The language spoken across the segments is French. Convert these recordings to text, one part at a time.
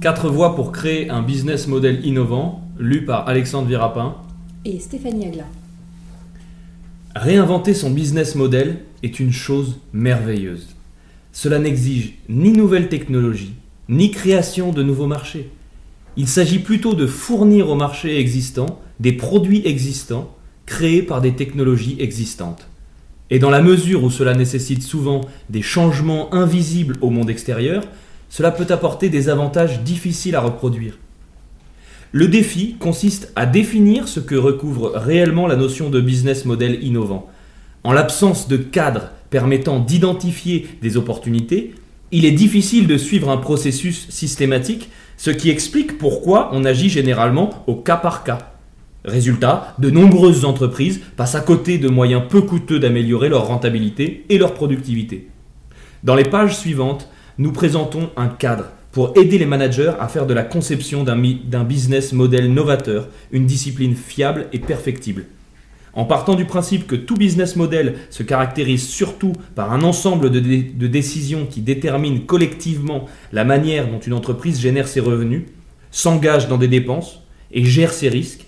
Quatre voies pour créer un business model innovant, lu par Alexandre Virapin. Et Stéphanie Agla. Réinventer son business model est une chose merveilleuse. Cela n'exige ni nouvelles technologies, ni création de nouveaux marchés. Il s'agit plutôt de fournir au marché existant des produits existants créés par des technologies existantes. Et dans la mesure où cela nécessite souvent des changements invisibles au monde extérieur, cela peut apporter des avantages difficiles à reproduire. Le défi consiste à définir ce que recouvre réellement la notion de business model innovant. En l'absence de cadre permettant d'identifier des opportunités, il est difficile de suivre un processus systématique, ce qui explique pourquoi on agit généralement au cas par cas. Résultat, de nombreuses entreprises passent à côté de moyens peu coûteux d'améliorer leur rentabilité et leur productivité. Dans les pages suivantes, nous présentons un cadre pour aider les managers à faire de la conception d'un business model novateur une discipline fiable et perfectible. En partant du principe que tout business model se caractérise surtout par un ensemble de, de décisions qui déterminent collectivement la manière dont une entreprise génère ses revenus, s'engage dans des dépenses et gère ses risques,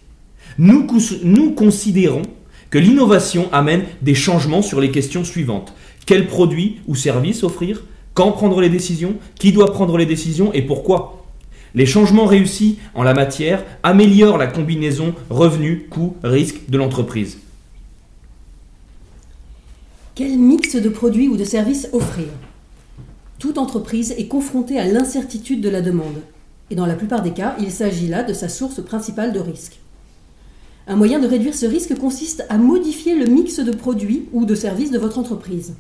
nous, considérons que l'innovation amène des changements sur les questions suivantes. Quels produits ou services offrir? Quand prendre les décisions? Qui doit prendre les décisions et pourquoi? Les changements réussis en la matière améliorent la combinaison revenu, coût, risque de l'entreprise. Quel mix de produits ou de services offrir? Toute entreprise est confrontée à l'incertitude de la demande. Et dans la plupart des cas, il s'agit là de sa source principale de risque. Un moyen de réduire ce risque consiste à modifier le mix de produits ou de services de votre entreprise.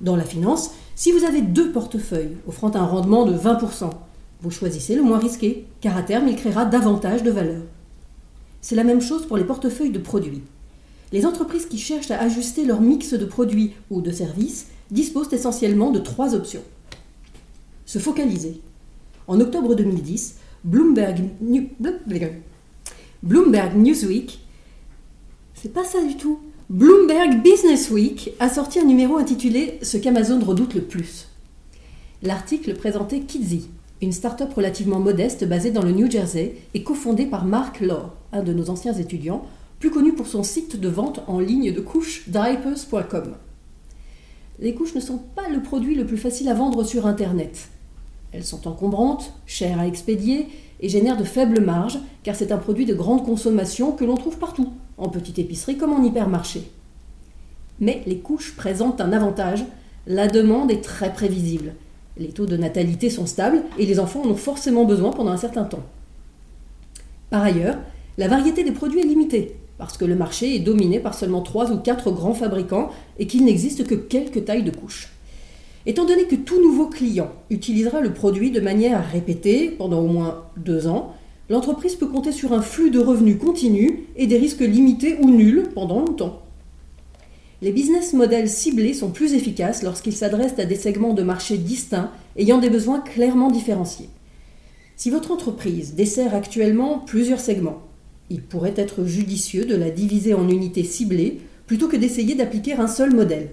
Dans la finance, si vous avez deux portefeuilles offrant un rendement de 20%, vous choisissez le moins risqué, car à terme, il créera davantage de valeur. C'est la même chose pour les portefeuilles de produits. Les entreprises qui cherchent à ajuster leur mix de produits ou de services disposent essentiellement de trois options. Se focaliser. En octobre 2010, Bloomberg, Bloomberg Newsweek, c'est pas ça du tout, Bloomberg Business Week a sorti un numéro intitulé Ce qu'Amazon redoute le plus. L'article présentait Kidsy, une start-up relativement modeste basée dans le New Jersey et cofondée par Mark Law, un de nos anciens étudiants, plus connu pour son site de vente en ligne de couches diapers.com. Les couches ne sont pas le produit le plus facile à vendre sur Internet. Elles sont encombrantes, chères à expédier et génèrent de faibles marges car c'est un produit de grande consommation que l'on trouve partout, en petite épicerie comme en hypermarché. Mais les couches présentent un avantage, la demande est très prévisible. Les taux de natalité sont stables et les enfants en ont forcément besoin pendant un certain temps. Par ailleurs, la variété des produits est limitée, parce que le marché est dominé par seulement trois ou quatre grands fabricants et qu'il n'existe que quelques tailles de couches. Étant donné que tout nouveau client utilisera le produit de manière répétée pendant au moins deux ans, l'entreprise peut compter sur un flux de revenus continu et des risques limités ou nuls pendant longtemps. Les business models ciblés sont plus efficaces lorsqu'ils s'adressent à des segments de marché distincts ayant des besoins clairement différenciés. Si votre entreprise dessert actuellement plusieurs segments, il pourrait être judicieux de la diviser en unités ciblées plutôt que d'essayer d'appliquer un seul modèle.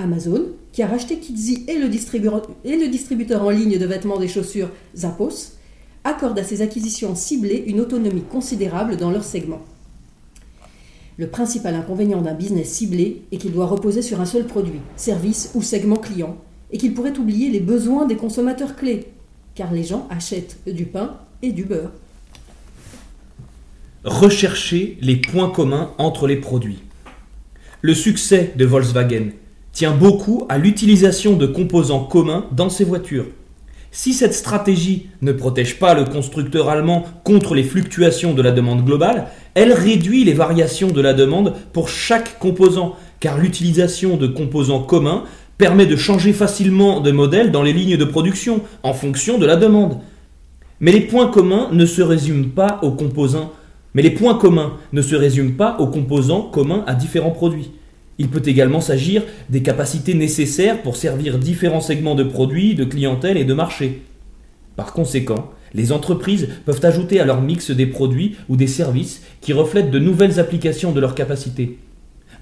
Amazon, qui a racheté Kidsy et le, distributeur, en ligne de vêtements des chaussures Zappos, accorde à ses acquisitions ciblées une autonomie considérable dans leur segment. Le principal inconvénient d'un business ciblé est qu'il doit reposer sur un seul produit, service ou segment client, et qu'il pourrait oublier les besoins des consommateurs clés, car les gens achètent du pain et du beurre. Rechercher les points communs entre les produits. Le succès de Volkswagen tient beaucoup à l'utilisation de composants communs dans ses voitures. Si cette stratégie ne protège pas le constructeur allemand contre les fluctuations de la demande globale, elle réduit les variations de la demande pour chaque composant, car l'utilisation de composants communs permet de changer facilement de modèle dans les lignes de production en fonction de la demande. Mais les points communs ne se résument pas aux composants. Mais les points communs ne se résument pas aux composants communs à différents produits. Il peut également s'agir des capacités nécessaires pour servir différents segments de produits, de clientèle et de marché. Par conséquent, les entreprises peuvent ajouter à leur mix des produits ou des services qui reflètent de nouvelles applications de leurs capacités.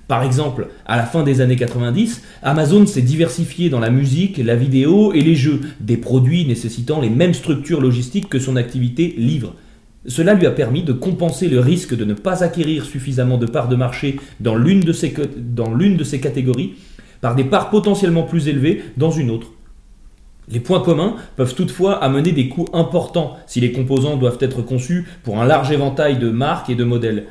Par exemple, à la fin des années 90, Amazon s'est diversifié dans la musique, la vidéo et les jeux, des produits nécessitant les mêmes structures logistiques que son activité livre. Cela lui a permis de compenser le risque de ne pas acquérir suffisamment de parts de marché dans l'une de ces, catégories par des parts potentiellement plus élevées dans une autre. Les points communs peuvent toutefois amener des coûts importants si les composants doivent être conçus pour un large éventail de marques et de modèles.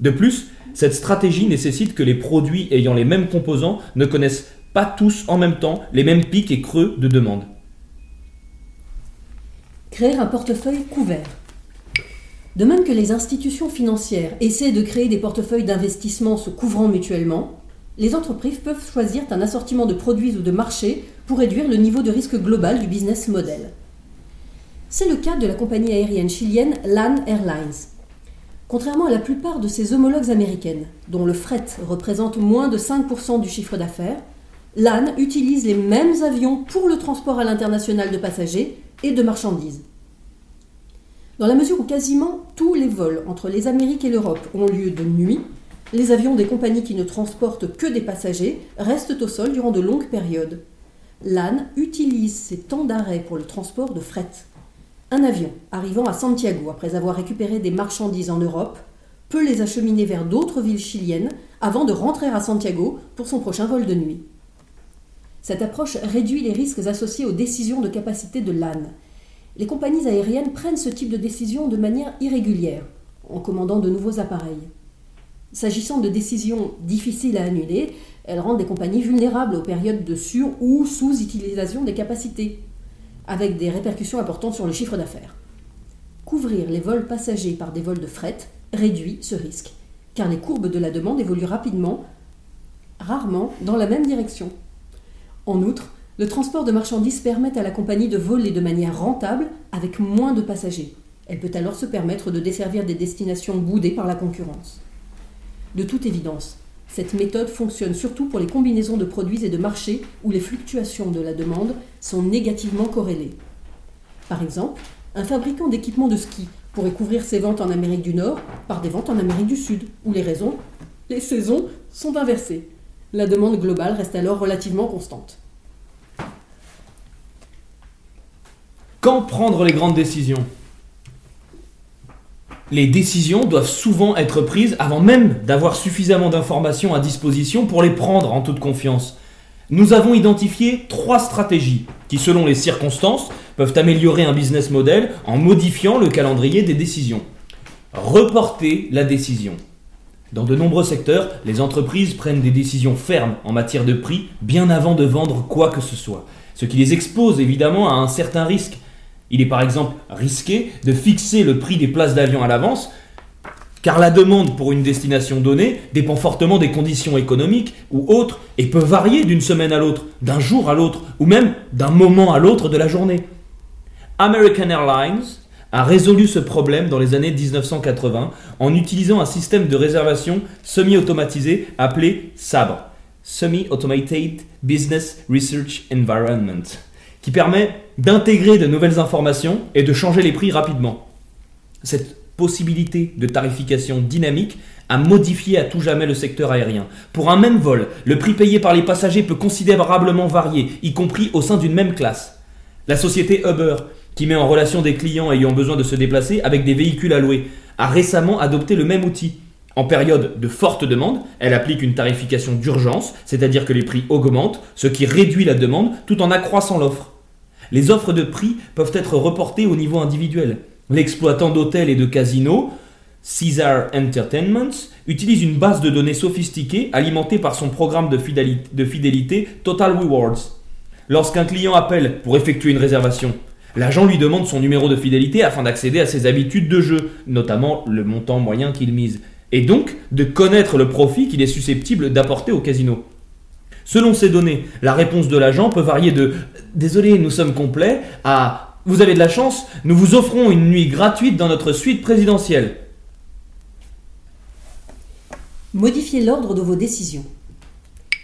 De plus, cette stratégie nécessite que les produits ayant les mêmes composants ne connaissent pas tous en même temps les mêmes pics et creux de demande. Créer un portefeuille couvert. De même que les institutions financières essaient de créer des portefeuilles d'investissement se couvrant mutuellement, les entreprises peuvent choisir un assortiment de produits ou de marchés pour réduire le niveau de risque global du business model. C'est le cas de la compagnie aérienne chilienne LAN Airlines. Contrairement à la plupart de ses homologues américaines, dont le fret représente moins de 5% du chiffre d'affaires, LAN utilise les mêmes avions pour le transport à l'international de passagers et de marchandises. Dans la mesure où quasiment tous les vols entre les Amériques et l'Europe ont lieu de nuit, les avions des compagnies qui ne transportent que des passagers restent au sol durant de longues périodes. LAN utilise ces temps d'arrêt pour le transport de fret. Un avion arrivant à Santiago après avoir récupéré des marchandises en Europe peut les acheminer vers d'autres villes chiliennes avant de rentrer à Santiago pour son prochain vol de nuit. Cette approche réduit les risques associés aux décisions de capacité de LAN. Les compagnies aériennes prennent ce type de décision de manière irrégulière, en commandant de nouveaux appareils. S'agissant de décisions difficiles à annuler, elles rendent des compagnies vulnérables aux périodes de sur- ou sous-utilisation des capacités, avec des répercussions importantes sur le chiffre d'affaires. Couvrir les vols passagers par des vols de fret réduit ce risque, car les courbes de la demande évoluent rapidement, rarement dans la même direction. En outre, le transport de marchandises permet à la compagnie de voler de manière rentable avec moins de passagers. Elle peut alors se permettre de desservir des destinations boudées par la concurrence. De toute évidence, cette méthode fonctionne surtout pour les combinaisons de produits et de marchés où les fluctuations de la demande sont négativement corrélées. Par exemple, un fabricant d'équipements de ski pourrait couvrir ses ventes en Amérique du Nord par des ventes en Amérique du Sud, où les raisons, les saisons sont inversées. La demande globale reste alors relativement constante. Quand prendre les grandes décisions Les décisions doivent souvent être prises avant même d'avoir suffisamment d'informations à disposition pour les prendre en toute confiance. Nous avons identifié trois stratégies qui, selon les circonstances, peuvent améliorer un business model en modifiant le calendrier des décisions. Reporter la décision. Dans de nombreux secteurs, les entreprises prennent des décisions fermes en matière de prix bien avant de vendre quoi que ce soit, ce qui les expose évidemment à un certain risque. Il est par exemple risqué de fixer le prix des places d'avion à l'avance, car la demande pour une destination donnée dépend fortement des conditions économiques ou autres et peut varier d'une semaine à l'autre, d'un jour à l'autre, ou même d'un moment à l'autre de la journée. American Airlines a résolu ce problème dans les années 1980 en utilisant un système de réservation semi-automatisé appelé SABRE, Semi-Automated Business Research Environment, qui permet d'intégrer de nouvelles informations et de changer les prix rapidement. Cette possibilité de tarification dynamique a modifié à tout jamais le secteur aérien. Pour un même vol, le prix payé par les passagers peut considérablement varier, y compris au sein d'une même classe. La société Uber, qui met en relation des clients ayant besoin de se déplacer avec des véhicules à louer, a récemment adopté le même outil. En période de forte demande, elle applique une tarification d'urgence, c'est-à-dire que les prix augmentent, ce qui réduit la demande tout en accroissant l'offre. Les offres de prix peuvent être reportées au niveau individuel. L'exploitant d'hôtels et de casinos, Caesar Entertainment, utilise une base de données sophistiquée alimentée par son programme de fidélité, Total Rewards. Lorsqu'un client appelle pour effectuer une réservation, l'agent lui demande son numéro de fidélité afin d'accéder à ses habitudes de jeu, notamment le montant moyen qu'il mise, et donc de connaître le profit qu'il est susceptible d'apporter au casino. Selon ces données, la réponse de l'agent peut varier de Désolé, nous sommes complets à Vous avez de la chance, nous vous offrons une nuit gratuite dans notre suite présidentielle. Modifier l'ordre de vos décisions.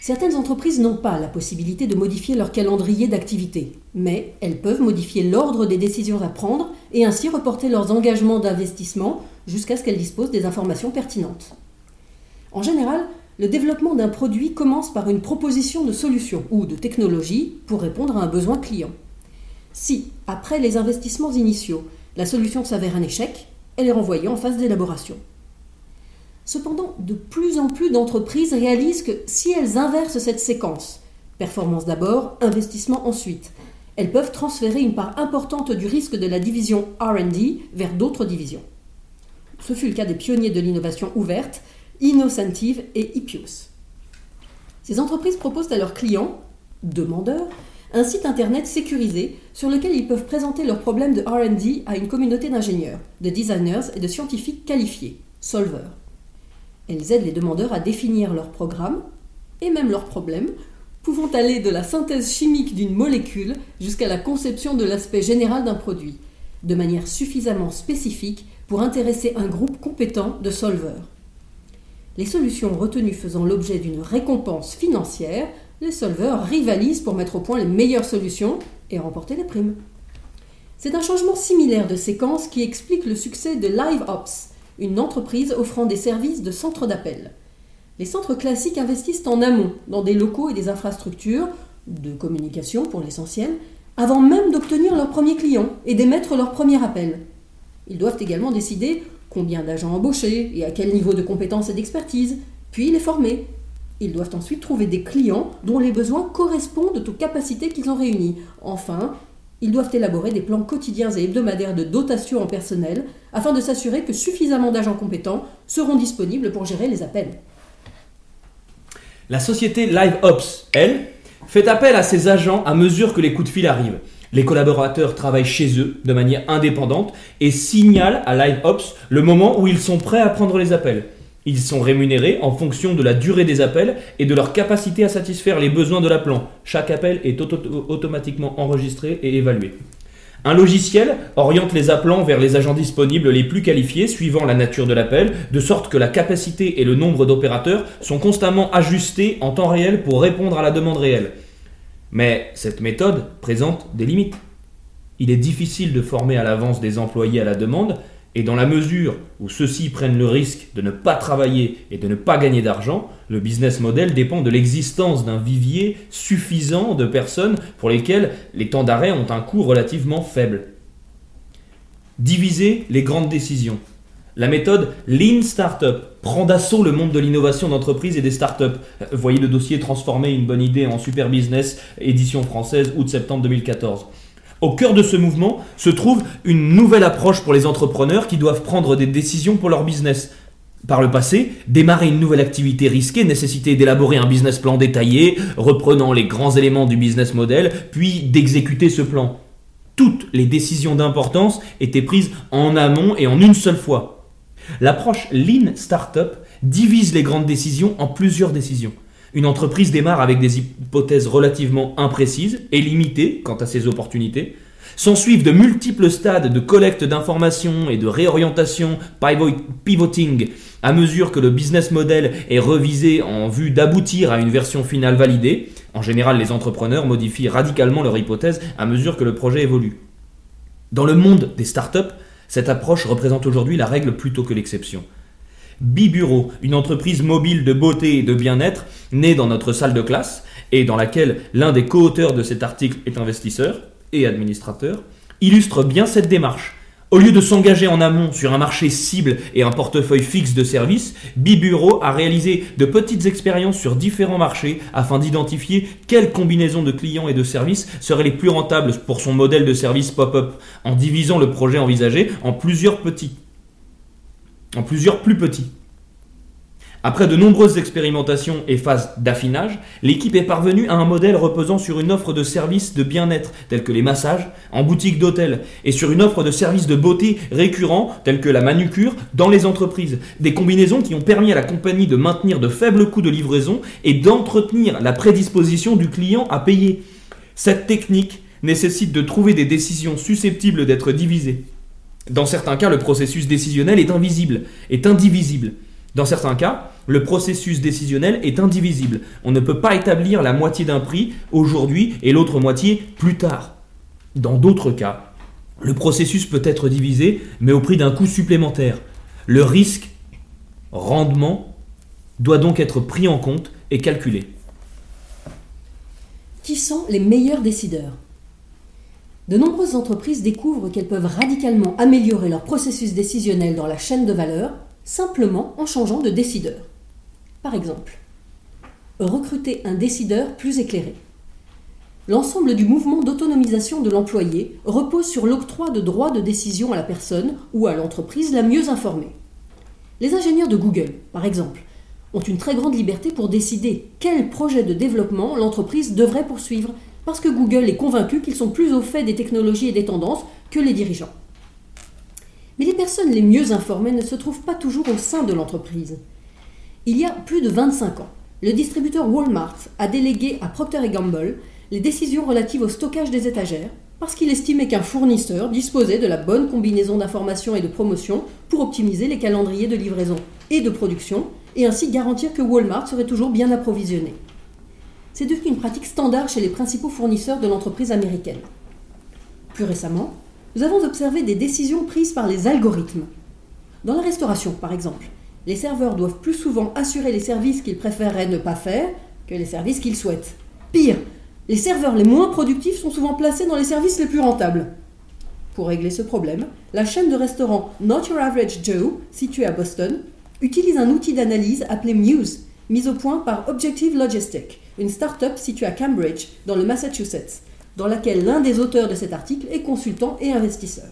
Certaines entreprises n'ont pas la possibilité de modifier leur calendrier d'activité, mais elles peuvent modifier l'ordre des décisions à prendre et ainsi reporter leurs engagements d'investissement jusqu'à ce qu'elles disposent des informations pertinentes. En général, le développement d'un produit commence par une proposition de solution ou de technologie pour répondre à un besoin client. Si, après les investissements initiaux, la solution s'avère un échec, elle est renvoyée en phase d'élaboration. Cependant, de plus en plus d'entreprises réalisent que si elles inversent cette séquence, performance d'abord, investissement ensuite, elles peuvent transférer une part importante du risque de la division RD vers d'autres divisions. Ce fut le cas des pionniers de l'innovation ouverte, Innocentive et Ipios. Ces entreprises proposent à leurs clients, demandeurs, un site internet sécurisé sur lequel ils peuvent présenter leurs problèmes de RD à une communauté d'ingénieurs, de designers et de scientifiques qualifiés, solvers. Elles aident les demandeurs à définir leurs programmes et même leurs problèmes, pouvant aller de la synthèse chimique d'une molécule jusqu'à la conception de l'aspect général d'un produit, de manière suffisamment spécifique pour intéresser un groupe compétent de solvers. Les solutions retenues faisant l'objet d'une récompense financière, les solvers rivalisent pour mettre au point les meilleures solutions et remporter les primes. C'est un changement similaire de séquence qui explique le succès de LiveOps, une entreprise offrant des services de centre d'appel. Les centres classiques investissent en amont dans des locaux et des infrastructures, de communication pour l'essentiel, avant même d'obtenir leur premier client et d'émettre leur premier appel. Ils doivent également décider combien d'agents embaucher et à quel niveau de compétence et d'expertise, puis les former. Ils doivent ensuite trouver des clients dont les besoins correspondent aux capacités qu'ils ont réunies. Enfin, ils doivent élaborer des plans quotidiens et hebdomadaires de dotation en personnel afin de s'assurer que suffisamment d'agents compétents seront disponibles pour gérer les appels. La société LiveOps, elle, fait appel à ses agents à mesure que les coups de fil arrivent. Les collaborateurs travaillent chez eux de manière indépendante et signalent à LiveOps le moment où ils sont prêts à prendre les appels. Ils sont rémunérés en fonction de la durée des appels et de leur capacité à satisfaire les besoins de l'appelant. Chaque appel est automatiquement enregistré et évalué. Un logiciel oriente les appelants vers les agents disponibles les plus qualifiés suivant la nature de l'appel, de sorte que la capacité et le nombre d'opérateurs sont constamment ajustés en temps réel pour répondre à la demande réelle. Mais cette méthode présente des limites. Il est difficile de former à l'avance des employés à la demande, et dans la mesure où ceux-ci prennent le risque de ne pas travailler et de ne pas gagner d'argent, le business model dépend de l'existence d'un vivier suffisant de personnes pour lesquelles les temps d'arrêt ont un coût relativement faible. Diviser les grandes décisions. La méthode Lean Startup prend d'assaut le monde de l'innovation d'entreprise et des startups. Voyez le dossier Transformer une bonne idée en super business, édition française, août-septembre 2014. Au cœur de ce mouvement se trouve une nouvelle approche pour les entrepreneurs qui doivent prendre des décisions pour leur business. Par le passé, démarrer une nouvelle activité risquée nécessitait d'élaborer un business plan détaillé, reprenant les grands éléments du business model, puis d'exécuter ce plan. Toutes les décisions d'importance étaient prises en amont et en une seule fois. L'approche Lean Startup divise les grandes décisions en plusieurs décisions. Une entreprise démarre avec des hypothèses relativement imprécises et limitées quant à ses opportunités. S'en suivent de multiples stades de collecte d'informations et de réorientation, pivoting, à mesure que le business model est revisé en vue d'aboutir à une version finale validée. En général, les entrepreneurs modifient radicalement leur hypothèse à mesure que le projet évolue. Dans le monde des startups, cette approche représente aujourd'hui la règle plutôt que l'exception. Bibureau, une entreprise mobile de beauté et de bien-être, née dans notre salle de classe et dans laquelle l'un des co-auteurs de cet article est investisseur et administrateur, illustre bien cette démarche. Au lieu de s'engager en amont sur un marché cible et un portefeuille fixe de services, Bibureau a réalisé de petites expériences sur différents marchés afin d'identifier quelles combinaisons de clients et de services seraient les plus rentables pour son modèle de service pop-up, en divisant le projet envisagé en plusieurs petits en plusieurs plus petits. Après de nombreuses expérimentations et phases d'affinage, l'équipe est parvenue à un modèle reposant sur une offre de services de bien-être tels que les massages en boutique d'hôtel et sur une offre de services de beauté récurrents tels que la manucure dans les entreprises. Des combinaisons qui ont permis à la compagnie de maintenir de faibles coûts de livraison et d'entretenir la prédisposition du client à payer. Cette technique nécessite de trouver des décisions susceptibles d'être divisées. Dans certains cas, le processus décisionnel est invisible, est indivisible. Dans certains cas, le processus décisionnel est indivisible. On ne peut pas établir la moitié d'un prix aujourd'hui et l'autre moitié plus tard. Dans d'autres cas, le processus peut être divisé, mais au prix d'un coût supplémentaire. Le risque, rendement, doit donc être pris en compte et calculé. Qui sont les meilleurs décideurs? De nombreuses entreprises découvrent qu'elles peuvent radicalement améliorer leur processus décisionnel dans la chaîne de valeur simplement en changeant de décideur. Par exemple, recruter un décideur plus éclairé. L'ensemble du mouvement d'autonomisation de l'employé repose sur l'octroi de droits de décision à la personne ou à l'entreprise la mieux informée. Les ingénieurs de Google, par exemple, ont une très grande liberté pour décider quel projet de développement l'entreprise devrait poursuivre, parce que Google est convaincu qu'ils sont plus au fait des technologies et des tendances que les dirigeants. Mais les personnes les mieux informées ne se trouvent pas toujours au sein de l'entreprise. Il y a plus de 25 ans, le distributeur Walmart a délégué à Procter Gamble les décisions relatives au stockage des étagères parce qu'il estimait qu'un fournisseur disposait de la bonne combinaison d'informations et de promotions pour optimiser les calendriers de livraison et de production et ainsi garantir que Walmart serait toujours bien approvisionné. C'est devenu une pratique standard chez les principaux fournisseurs de l'entreprise américaine. Plus récemment, nous avons observé des décisions prises par les algorithmes. Dans la restauration, par exemple, les serveurs doivent plus souvent assurer les services qu'ils préféreraient ne pas faire que les services qu'ils souhaitent. Pire, les serveurs les moins productifs sont souvent placés dans les services les plus rentables. Pour régler ce problème, la chaîne de restaurants Not Your Average Joe, située à Boston, utilise un outil d'analyse appelé Muse, mis au point par Objective Logistic, une start-up située à Cambridge, dans le Massachusetts, dans laquelle l'un des auteurs de cet article est consultant et investisseur.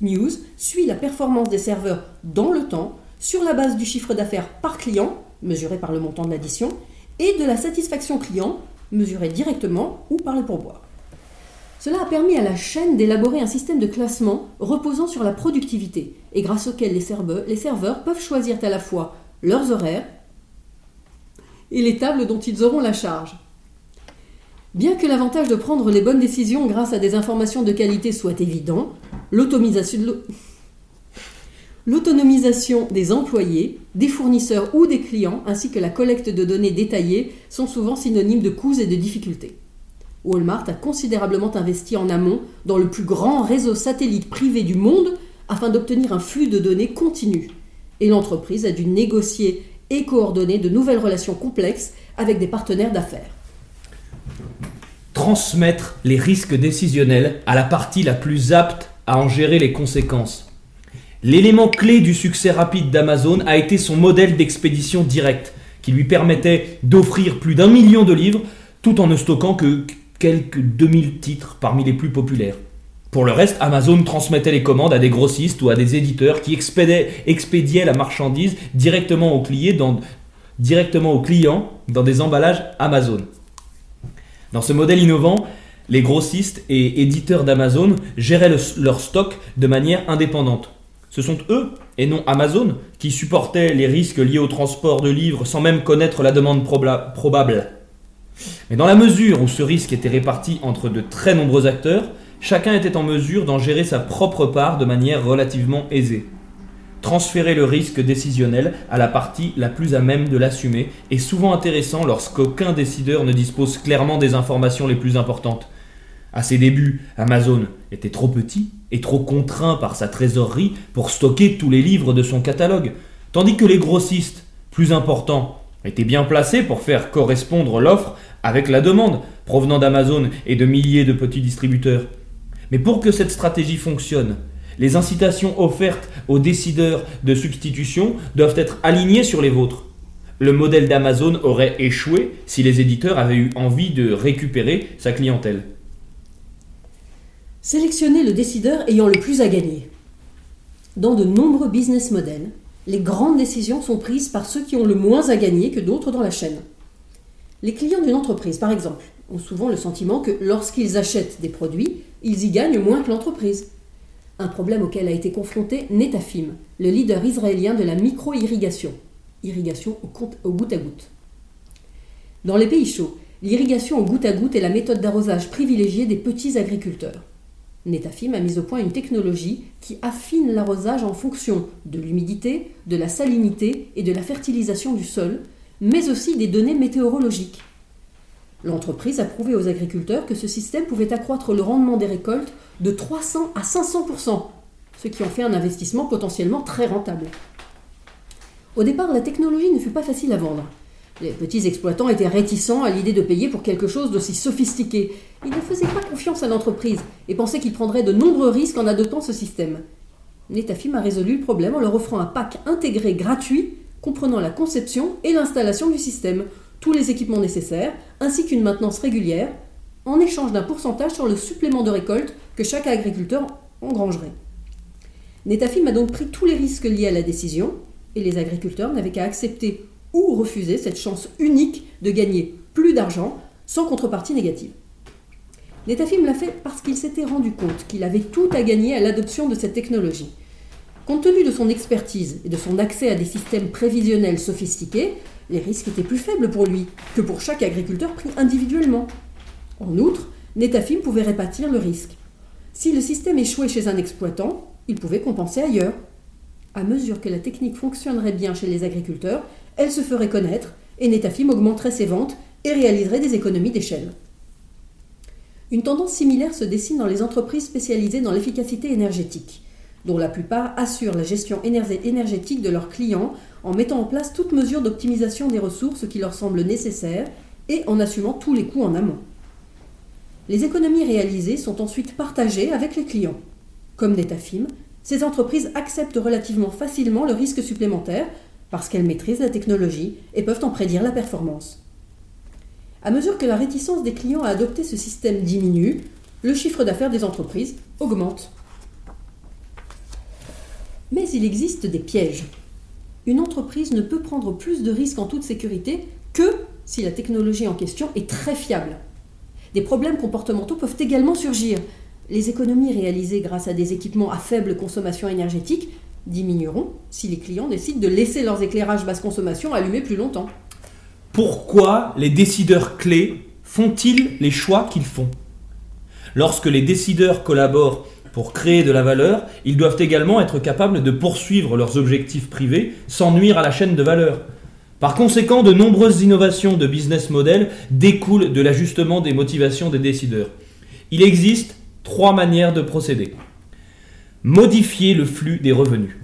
Muse suit la performance des serveurs dans le temps sur la base du chiffre d'affaires par client, mesuré par le montant de l'addition, et de la satisfaction client, mesurée directement ou par les pourboires. Cela a permis à la chaîne d'élaborer un système de classement reposant sur la productivité et grâce auquel les serveurs, peuvent choisir à la fois leurs horaires et les tables dont ils auront la charge. Bien que l'avantage de prendre les bonnes décisions grâce à des informations de qualité soit évident, l'autonomisation des employés, des fournisseurs ou des clients, ainsi que la collecte de données détaillées, sont souvent synonymes de coûts et de difficultés. Walmart a considérablement investi en amont dans le plus grand réseau satellite privé du monde afin d'obtenir un flux de données continu. Et l'entreprise a dû négocier et coordonner de nouvelles relations complexes avec des partenaires d'affaires. Transmettre les risques décisionnels à la partie la plus apte à en gérer les conséquences. L'élément clé du succès rapide d'Amazon a été son modèle d'expédition directe, qui lui permettait d'offrir plus d'un million de livres tout en ne stockant que quelques 2000 titres parmi les plus populaires. Pour le reste, Amazon transmettait les commandes à des grossistes ou à des éditeurs qui expédiaient, la marchandise directement aux, clients dans, directement aux clients dans des emballages Amazon. Dans ce modèle innovant, les grossistes et éditeurs d'Amazon géraient leur stock de manière indépendante. Ce sont eux, et non Amazon, qui supportaient les risques liés au transport de livres sans même connaître la demande probable. Mais dans la mesure où ce risque était réparti entre de très nombreux acteurs, chacun était en mesure d'en gérer sa propre part de manière relativement aisée. Transférer le risque décisionnel à la partie la plus à même de l'assumer est souvent intéressant lorsqu'aucun décideur ne dispose clairement des informations les plus importantes. À ses débuts, Amazon était trop petit et trop contraint par sa trésorerie pour stocker tous les livres de son catalogue, tandis que les grossistes, plus importants, étaient bien placés pour faire correspondre l'offre avec la demande provenant d'Amazon et de milliers de petits distributeurs. Mais pour que cette stratégie fonctionne, les incitations offertes aux décideurs de substitution doivent être alignées sur les vôtres. Le modèle d'Amazon aurait échoué si les éditeurs avaient eu envie de récupérer sa clientèle. Sélectionnez le décideur ayant le plus à gagner. Dans de nombreux business models, les grandes décisions sont prises par ceux qui ont le moins à gagner que d'autres dans la chaîne. Les clients d'une entreprise, par exemple, ont souvent le sentiment que lorsqu'ils achètent des produits, ils y gagnent moins que l'entreprise. Un problème auquel a été confronté Netafim, le leader israélien de la micro-irrigation, irrigation au, goutte à goutte. Dans les pays chauds, l'irrigation au goutte à goutte est la méthode d'arrosage privilégiée des petits agriculteurs. Netafim a mis au point une technologie qui affine l'arrosage en fonction de l'humidité, de la salinité et de la fertilisation du sol, mais aussi des données météorologiques. L'entreprise a prouvé aux agriculteurs que ce système pouvait accroître le rendement des récoltes de 300 à 500% ce qui en fait un investissement potentiellement très rentable. Au départ, la technologie ne fut pas facile à vendre. Les petits exploitants étaient réticents à l'idée de payer pour quelque chose d'aussi sophistiqué. Ils ne faisaient pas confiance à l'entreprise et pensaient qu'ils prendraient de nombreux risques en adoptant ce système. Netafim a résolu le problème en leur offrant un pack intégré gratuit comprenant la conception et l'installation du système, tous les équipements nécessaires, ainsi qu'une maintenance régulière, en échange d'un pourcentage sur le supplément de récolte que chaque agriculteur engrangerait. Netafim a donc pris tous les risques liés à la décision, et les agriculteurs n'avaient qu'à accepter ou refuser cette chance unique de gagner plus d'argent sans contrepartie négative. Netafim l'a fait parce qu'il s'était rendu compte qu'il avait tout à gagner à l'adoption de cette technologie. Compte tenu de son expertise et de son accès à des systèmes prévisionnels sophistiqués, les risques étaient plus faibles pour lui que pour chaque agriculteur pris individuellement. En outre, Netafim pouvait répartir le risque. Si le système échouait chez un exploitant, il pouvait compenser ailleurs. À mesure que la technique fonctionnerait bien chez les agriculteurs, elle se ferait connaître et Netafim augmenterait ses ventes et réaliserait des économies d'échelle. Une tendance similaire se dessine dans les entreprises spécialisées dans l'efficacité énergétique, dont la plupart assurent la gestion énergétique de leurs clients en mettant en place toute mesure d'optimisation des ressources qui leur semblent nécessaires et en assumant tous les coûts en amont. Les économies réalisées sont ensuite partagées avec les clients. Comme Netafim, ces entreprises acceptent relativement facilement le risque supplémentaire parce qu'elles maîtrisent la technologie et peuvent en prédire la performance. À mesure que la réticence des clients à adopter ce système diminue, le chiffre d'affaires des entreprises augmente. Mais il existe des pièges. Une entreprise ne peut prendre plus de risques en toute sécurité que si la technologie en question est très fiable. Des problèmes comportementaux peuvent également surgir. Les économies réalisées grâce à des équipements à faible consommation énergétique diminueront si les clients décident de laisser leurs éclairages basse consommation allumés plus longtemps. Pourquoi les décideurs clés font-ils les choix qu'ils font? Lorsque les décideurs collaborent pour créer de la valeur, ils doivent également être capables de poursuivre leurs objectifs privés sans nuire à la chaîne de valeur. Par conséquent, de nombreuses innovations de business model découlent de l'ajustement des motivations des décideurs. Il existe trois manières de procéder modifier le flux des revenus.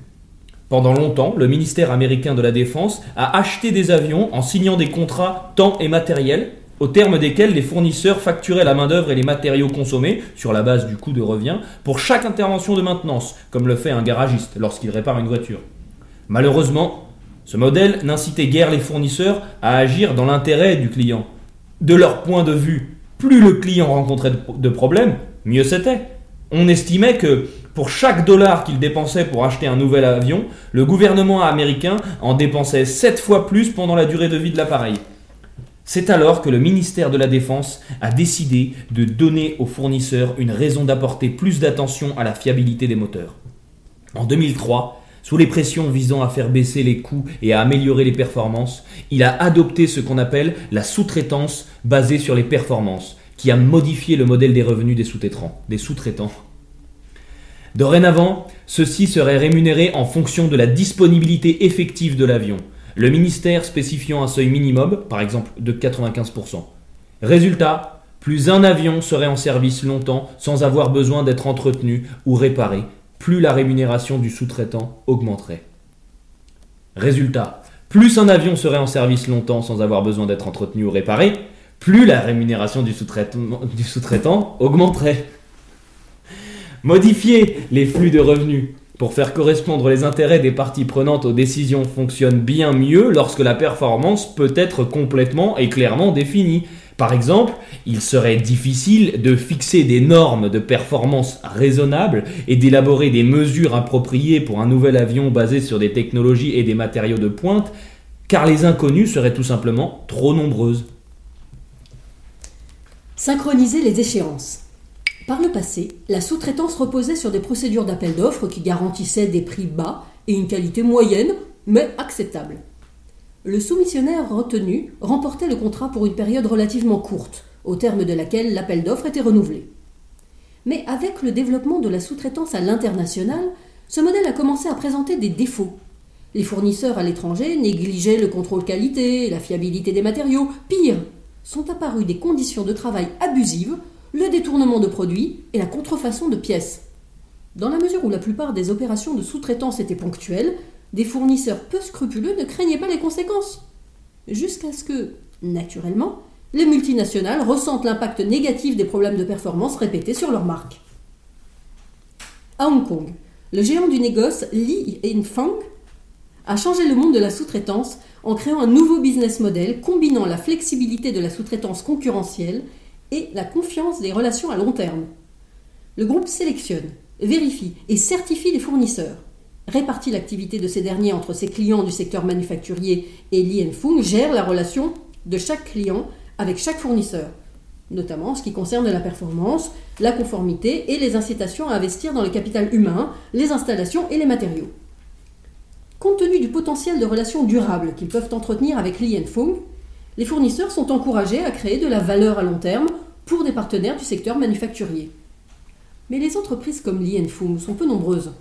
Pendant longtemps, le ministère américain de la Défense a acheté des avions en signant des contrats temps et matériel, au terme desquels les fournisseurs facturaient la main-d'œuvre et les matériaux consommés, sur la base du coût de revient, pour chaque intervention de maintenance, comme le fait un garagiste lorsqu'il répare une voiture. Malheureusement, ce modèle n'incitait guère les fournisseurs à agir dans l'intérêt du client. De leur point de vue, plus le client rencontrait de problèmes, mieux c'était. On estimait que pour chaque dollar qu'il dépensait pour acheter un nouvel avion, le gouvernement américain en dépensait 7 fois plus pendant la durée de vie de l'appareil. C'est alors que le ministère de la Défense a décidé de donner aux fournisseurs une raison d'apporter plus d'attention à la fiabilité des moteurs. En 2003, sous les pressions visant à faire baisser les coûts et à améliorer les performances, il a adopté ce qu'on appelle la sous-traitance basée sur les performances, qui a modifié le modèle des revenus des sous-traitants. Des sous-traitants. Dorénavant, ceux-ci seraient rémunérés en fonction de la disponibilité effective de l'avion, le ministère spécifiant un seuil minimum, par exemple de 95%. Résultat, plus un avion serait en service longtemps sans avoir besoin d'être entretenu ou réparé, plus la rémunération du sous-traitant augmenterait. Résultat, plus un avion serait en service longtemps sans avoir besoin d'être entretenu ou réparé, plus la rémunération du sous-traitant augmenterait. Modifier les flux de revenus pour faire correspondre les intérêts des parties prenantes aux décisions fonctionne bien mieux lorsque la performance peut être complètement et clairement définie. Par exemple, il serait difficile de fixer des normes de performance raisonnables et d'élaborer des mesures appropriées pour un nouvel avion basé sur des technologies et des matériaux de pointe, car les inconnues seraient tout simplement trop nombreuses. Synchroniser les échéances. Par le passé, la sous-traitance reposait sur des procédures d'appel d'offres qui garantissaient des prix bas et une qualité moyenne, mais acceptable. Le soumissionnaire retenu remportait le contrat pour une période relativement courte, au terme de laquelle l'appel d'offres était renouvelé. Mais avec le développement de la sous-traitance à l'international, ce modèle a commencé à présenter des défauts. Les fournisseurs à l'étranger négligeaient le contrôle qualité, la fiabilité des matériaux. Pire, sont apparues des conditions de travail abusives le détournement de produits et la contrefaçon de pièces. Dans la mesure où la plupart des opérations de sous-traitance étaient ponctuelles, des fournisseurs peu scrupuleux ne craignaient pas les conséquences. Jusqu'à ce que, naturellement, les multinationales ressentent l'impact négatif des problèmes de performance répétés sur leurs marques. À Hong Kong, le géant du négoce Li Fang a changé le monde de la sous-traitance en créant un nouveau business model combinant la flexibilité de la sous-traitance concurrentielle et la confiance des relations à long terme. Le groupe sélectionne, vérifie et certifie les fournisseurs, répartit l'activité de ces derniers entre ses clients du secteur manufacturier et Li Fung gère la relation de chaque client avec chaque fournisseur, notamment en ce qui concerne la performance, la conformité et les incitations à investir dans le capital humain, les installations et les matériaux. Compte tenu du potentiel de relations durables qu'ils peuvent entretenir avec Li Fung, les fournisseurs sont encouragés à créer de la valeur à long terme pour des partenaires du secteur manufacturier. Mais les entreprises comme Fung sont peu nombreuses.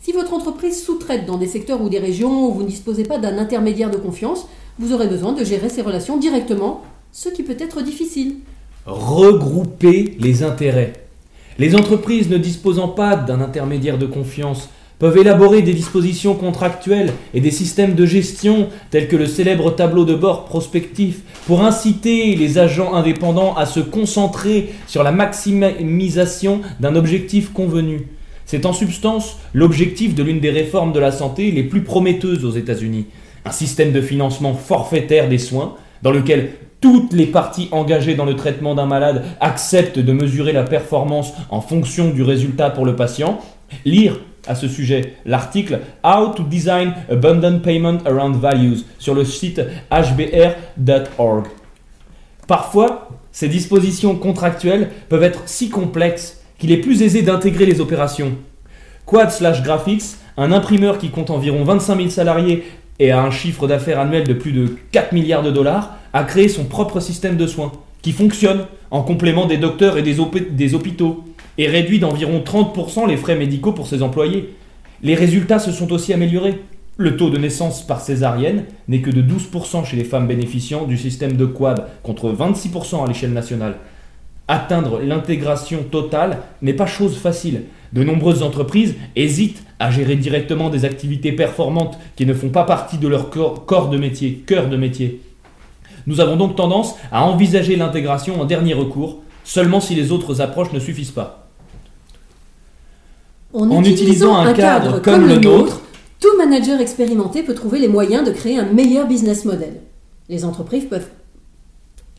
Si votre entreprise sous-traite dans des secteurs ou des régions où vous ne disposez pas d'un intermédiaire de confiance, vous aurez besoin de gérer ces relations directement, ce qui peut être difficile. Regrouper les intérêts. Les entreprises ne disposant pas d'un intermédiaire de confiance peuvent élaborer des dispositions contractuelles et des systèmes de gestion tels que le célèbre tableau de bord prospectif pour inciter les agents indépendants à se concentrer sur la maximisation d'un objectif convenu. C'est en substance l'objectif de l'une des réformes de la santé les plus prometteuses aux États-Unis. Un système de financement forfaitaire des soins dans lequel toutes les parties engagées dans le traitement d'un malade acceptent de mesurer la performance en fonction du résultat pour le patient. Lire à ce sujet l'article How to Design Abundant Payment Around Values sur le site hbr.org. Parfois, ces dispositions contractuelles peuvent être si complexes qu'il est plus aisé d'intégrer les opérations. Quad Slash Graphics, un imprimeur qui compte environ 25 000 salariés et a un chiffre d'affaires annuel de plus de 4 milliards de dollars, a créé son propre système de soins qui fonctionne en complément des docteurs et des, des hôpitaux et réduit d'environ 30% les frais médicaux pour ses employés. Les résultats se sont aussi améliorés. Le taux de naissance par césarienne n'est que de 12% chez les femmes bénéficiant du système de quad contre 26% à l'échelle nationale. Atteindre l'intégration totale n'est pas chose facile. De nombreuses entreprises hésitent à gérer directement des activités performantes qui ne font pas partie de leur corps de métier, cœur de métier. Nous avons donc tendance à envisager l'intégration en dernier recours, seulement si les autres approches ne suffisent pas. En, utilisant, un cadre, comme, le nôtre, tout manager expérimenté peut trouver les moyens de créer un meilleur business model. Les entreprises peuvent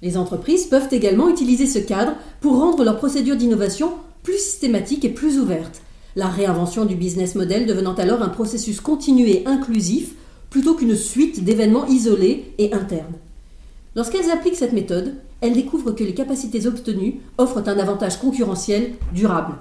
les entreprises peuvent également utiliser ce cadre pour rendre leurs procédures d'innovation plus systématiques et plus ouvertes, la réinvention du business model devenant alors un processus continu et inclusif plutôt qu'une suite d'événements isolés et internes. Lorsqu'elles appliquent cette méthode, elles découvrent que les capacités obtenues offrent un avantage concurrentiel durable.